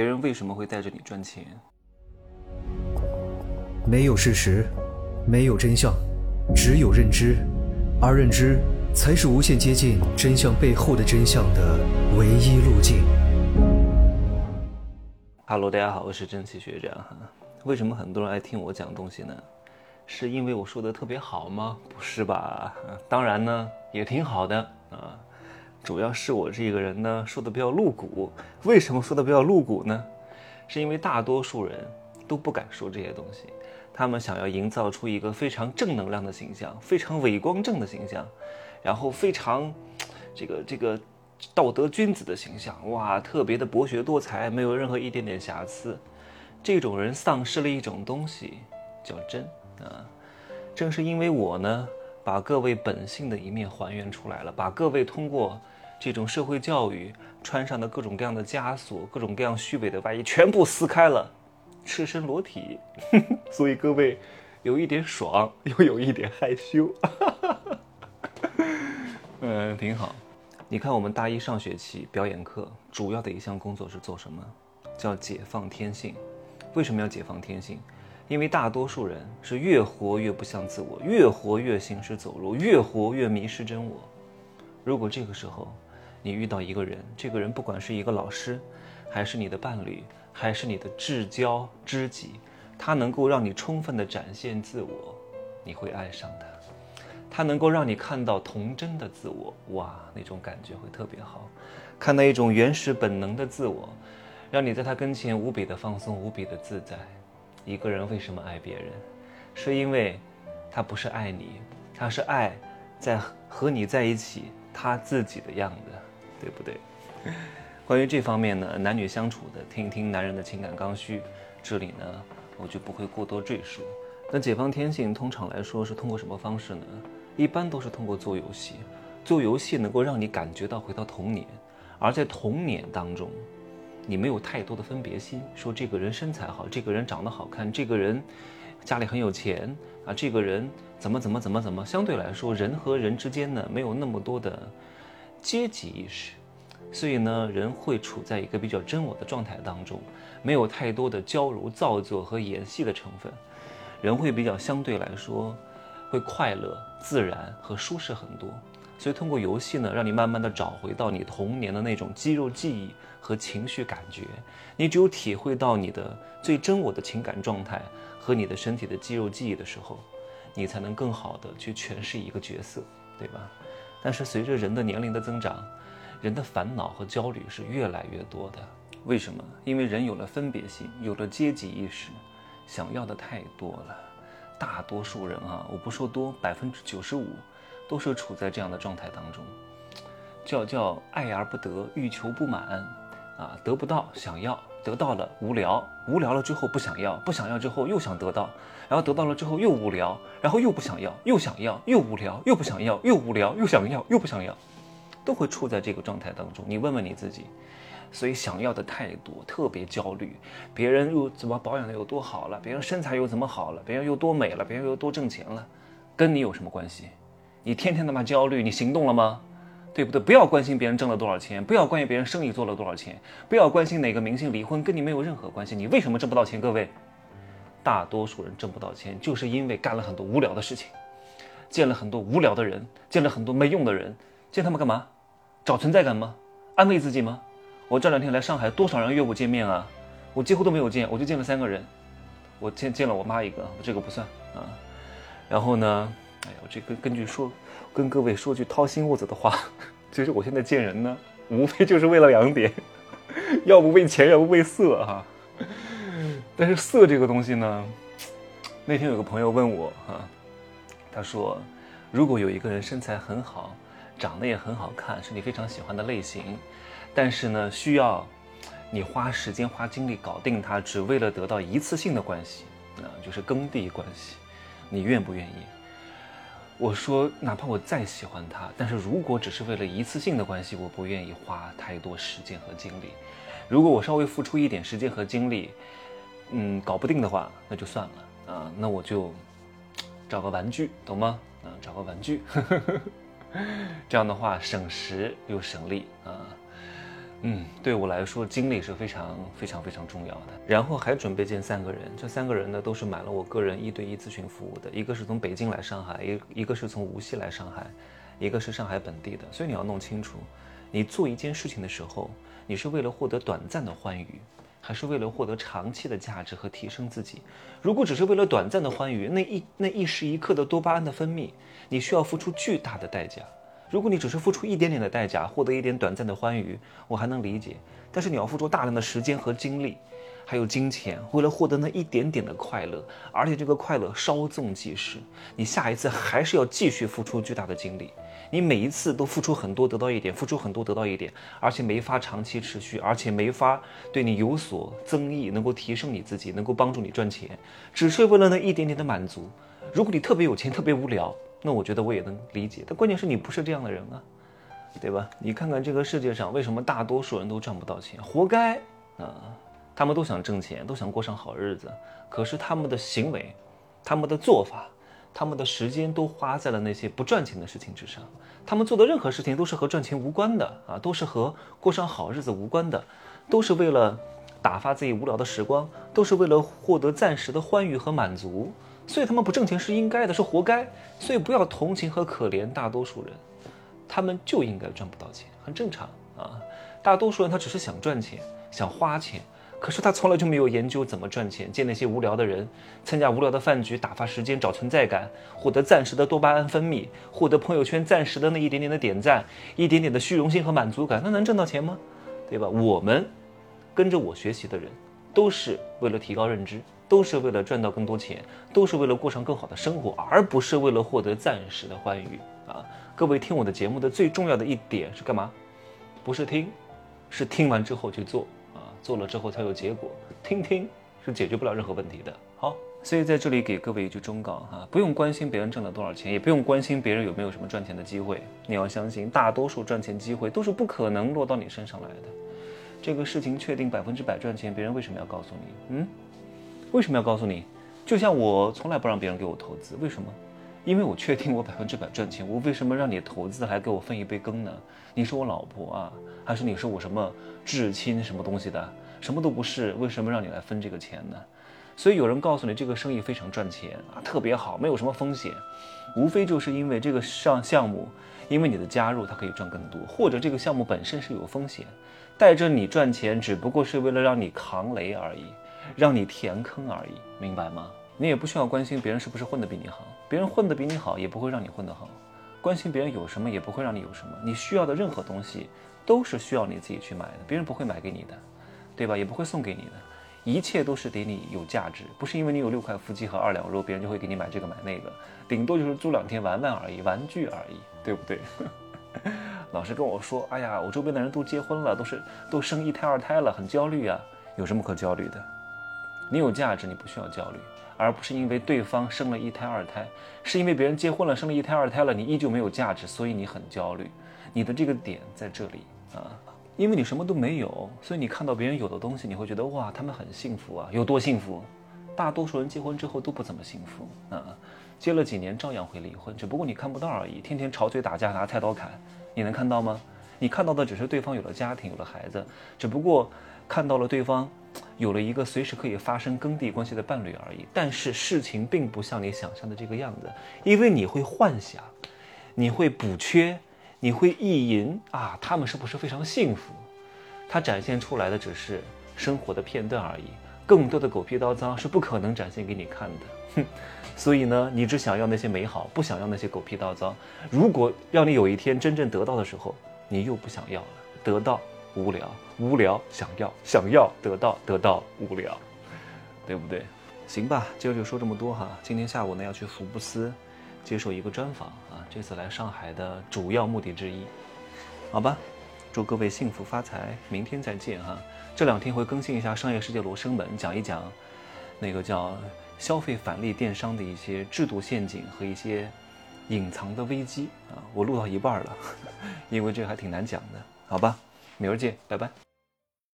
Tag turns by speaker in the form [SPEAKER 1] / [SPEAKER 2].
[SPEAKER 1] 别人为什么会带着你赚钱？
[SPEAKER 2] 没有事实，没有真相，只有认知，而认知才是无限接近真相背后的真相的唯一路径。
[SPEAKER 1] Hello，大家好，我是蒸汽学长哈。为什么很多人爱听我讲东西呢？是因为我说的特别好吗？不是吧？当然呢，也挺好的啊。主要是我这个人呢，说的比较露骨。为什么说的比较露骨呢？是因为大多数人都不敢说这些东西，他们想要营造出一个非常正能量的形象，非常伟光正的形象，然后非常这个这个道德君子的形象，哇，特别的博学多才，没有任何一点点瑕疵。这种人丧失了一种东西，叫真啊。正是因为我呢。把各位本性的一面还原出来了，把各位通过这种社会教育穿上的各种各样的枷锁、各种各样虚伪的外衣全部撕开了，赤身裸体，所以各位有一点爽，又有一点害羞，嗯，挺好。你看，我们大一上学期表演课主要的一项工作是做什么？叫解放天性。为什么要解放天性？因为大多数人是越活越不像自我，越活越行尸走肉，越活越迷失真我。如果这个时候你遇到一个人，这个人不管是一个老师，还是你的伴侣，还是你的至交知己，他能够让你充分的展现自我，你会爱上他。他能够让你看到童真的自我，哇，那种感觉会特别好。看到一种原始本能的自我，让你在他跟前无比的放松，无比的自在。一个人为什么爱别人？是因为他不是爱你，他是爱在和你在一起他自己的样子，对不对？关于这方面呢，男女相处的，听一听男人的情感刚需，这里呢我就不会过多赘述。那解放天性通常来说是通过什么方式呢？一般都是通过做游戏，做游戏能够让你感觉到回到童年，而在童年当中。你没有太多的分别心，说这个人身材好，这个人长得好看，这个人家里很有钱啊，这个人怎么怎么怎么怎么。相对来说，人和人之间呢，没有那么多的阶级意识，所以呢，人会处在一个比较真我的状态当中，没有太多的娇柔造作和演戏的成分，人会比较相对来说会快乐、自然和舒适很多。所以通过游戏呢，让你慢慢的找回到你童年的那种肌肉记忆和情绪感觉。你只有体会到你的最真我的情感状态和你的身体的肌肉记忆的时候，你才能更好的去诠释一个角色，对吧？但是随着人的年龄的增长，人的烦恼和焦虑是越来越多的。为什么？因为人有了分别心，有了阶级意识，想要的太多了。大多数人啊，我不说多，百分之九十五。都是处在这样的状态当中，叫叫爱而不得，欲求不满，啊，得不到想要，得到了无聊，无聊了之后不想要，不想要之后又想得到，然后得到了之后又无聊，然后又不想要，又想要，又无聊，又不想要，又无聊，又想要，又不想要，都会处在这个状态当中。你问问你自己，所以想要的太多，特别焦虑，别人又怎么保养的有多好了，别人身材又怎么好了，别人又多美了，别人又多挣钱了，跟你有什么关系？你天天他妈焦虑，你行动了吗？对不对？不要关心别人挣了多少钱，不要关心别人生意做了多少钱，不要关心哪个明星离婚，跟你没有任何关系。你为什么挣不到钱？各位，大多数人挣不到钱，就是因为干了很多无聊的事情，见了很多无聊的人，见了很多没用的人，见他们干嘛？找存在感吗？安慰自己吗？我这两天来上海，多少人约我见面啊？我几乎都没有见，我就见了三个人，我见见了我妈一个，这个不算啊。然后呢？哎呀，我这个根据说，跟各位说句掏心窝子的话，其 实我现在见人呢，无非就是为了两点，要不为钱，要不为色哈。但是色这个东西呢，那天有个朋友问我哈，他说，如果有一个人身材很好，长得也很好看，是你非常喜欢的类型，但是呢，需要你花时间花精力搞定他，只为了得到一次性的关系，啊，就是耕地关系，你愿不愿意？我说，哪怕我再喜欢他，但是如果只是为了一次性的关系，我不愿意花太多时间和精力。如果我稍微付出一点时间和精力，嗯，搞不定的话，那就算了啊，那我就找个玩具，懂吗？啊，找个玩具，这样的话省时又省力啊。嗯，对我来说，精力是非常非常非常重要的。然后还准备见三个人，这三个人呢都是买了我个人一对一咨询服务的，一个是从北京来上海，一一个是从无锡来上海，一个是上海本地的。所以你要弄清楚，你做一件事情的时候，你是为了获得短暂的欢愉，还是为了获得长期的价值和提升自己？如果只是为了短暂的欢愉，那一那一时一刻的多巴胺的分泌，你需要付出巨大的代价。如果你只是付出一点点的代价，获得一点短暂的欢愉，我还能理解。但是你要付出大量的时间和精力，还有金钱，为了获得那一点点的快乐，而且这个快乐稍纵即逝，你下一次还是要继续付出巨大的精力。你每一次都付出很多，得到一点；付出很多，得到一点，而且没法长期持续，而且没法对你有所增益，能够提升你自己，能够帮助你赚钱，只是为了那一点点的满足。如果你特别有钱，特别无聊。那我觉得我也能理解，但关键是你不是这样的人啊，对吧？你看看这个世界上为什么大多数人都赚不到钱，活该啊！他们都想挣钱，都想过上好日子，可是他们的行为、他们的做法、他们的时间都花在了那些不赚钱的事情之上。他们做的任何事情都是和赚钱无关的啊，都是和过上好日子无关的，都是为了打发自己无聊的时光，都是为了获得暂时的欢愉和满足。所以他们不挣钱是应该的，是活该。所以不要同情和可怜大多数人，他们就应该赚不到钱，很正常啊。大多数人他只是想赚钱，想花钱，可是他从来就没有研究怎么赚钱，见那些无聊的人，参加无聊的饭局，打发时间，找存在感，获得暂时的多巴胺分泌，获得朋友圈暂时的那一点点的点赞，一点点的虚荣心和满足感，那能挣到钱吗？对吧？我们跟着我学习的人，都是为了提高认知。都是为了赚到更多钱，都是为了过上更好的生活，而不是为了获得暂时的欢愉啊！各位听我的节目的最重要的一点是干嘛？不是听，是听完之后去做啊！做了之后才有结果，听听是解决不了任何问题的。好，所以在这里给各位一句忠告哈，不用关心别人挣了多少钱，也不用关心别人有没有什么赚钱的机会。你要相信，大多数赚钱机会都是不可能落到你身上来的。这个事情确定百分之百赚钱，别人为什么要告诉你？嗯？为什么要告诉你？就像我从来不让别人给我投资，为什么？因为我确定我百分之百赚钱。我为什么让你投资还给我分一杯羹呢？你是我老婆啊，还是你是我什么至亲什么东西的？什么都不是，为什么让你来分这个钱呢？所以有人告诉你这个生意非常赚钱啊，特别好，没有什么风险，无非就是因为这个上项目，因为你的加入，它可以赚更多，或者这个项目本身是有风险，带着你赚钱，只不过是为了让你扛雷而已。让你填坑而已，明白吗？你也不需要关心别人是不是混得比你好，别人混得比你好也不会让你混得好。关心别人有什么也不会让你有什么。你需要的任何东西都是需要你自己去买的，别人不会买给你的，对吧？也不会送给你的，一切都是得你有价值，不是因为你有六块腹肌和二两肉，别人就会给你买这个买那个，顶多就是租两天玩玩而已，玩具而已，对不对？老是跟我说，哎呀，我周边的人都结婚了，都是都生一胎二胎了，很焦虑啊，有什么可焦虑的？你有价值，你不需要焦虑，而不是因为对方生了一胎二胎，是因为别人结婚了生了一胎二胎了，你依旧没有价值，所以你很焦虑。你的这个点在这里啊，因为你什么都没有，所以你看到别人有的东西，你会觉得哇，他们很幸福啊，有多幸福？大多数人结婚之后都不怎么幸福啊，结了几年照样会离婚，只不过你看不到而已，天天吵嘴打架拿菜刀砍，你能看到吗？你看到的只是对方有了家庭有了孩子，只不过看到了对方。有了一个随时可以发生耕地关系的伴侣而已，但是事情并不像你想象的这个样子，因为你会幻想，你会补缺，你会意淫啊，他们是不是非常幸福？他展现出来的只是生活的片段而已，更多的狗屁叨脏是不可能展现给你看的。哼，所以呢，你只想要那些美好，不想要那些狗屁叨脏。如果让你有一天真正得到的时候，你又不想要了，得到。无聊，无聊，想要，想要得到，得到，无聊，对不对？行吧，今儿就说这么多哈。今天下午呢要去福布斯接受一个专访啊，这次来上海的主要目的之一。好吧，祝各位幸福发财，明天再见哈。这两天会更新一下《商业世界罗生门》，讲一讲那个叫消费返利电商的一些制度陷阱和一些隐藏的危机啊。我录到一半了，因为这个还挺难讲的，好吧。明儿见，拜拜。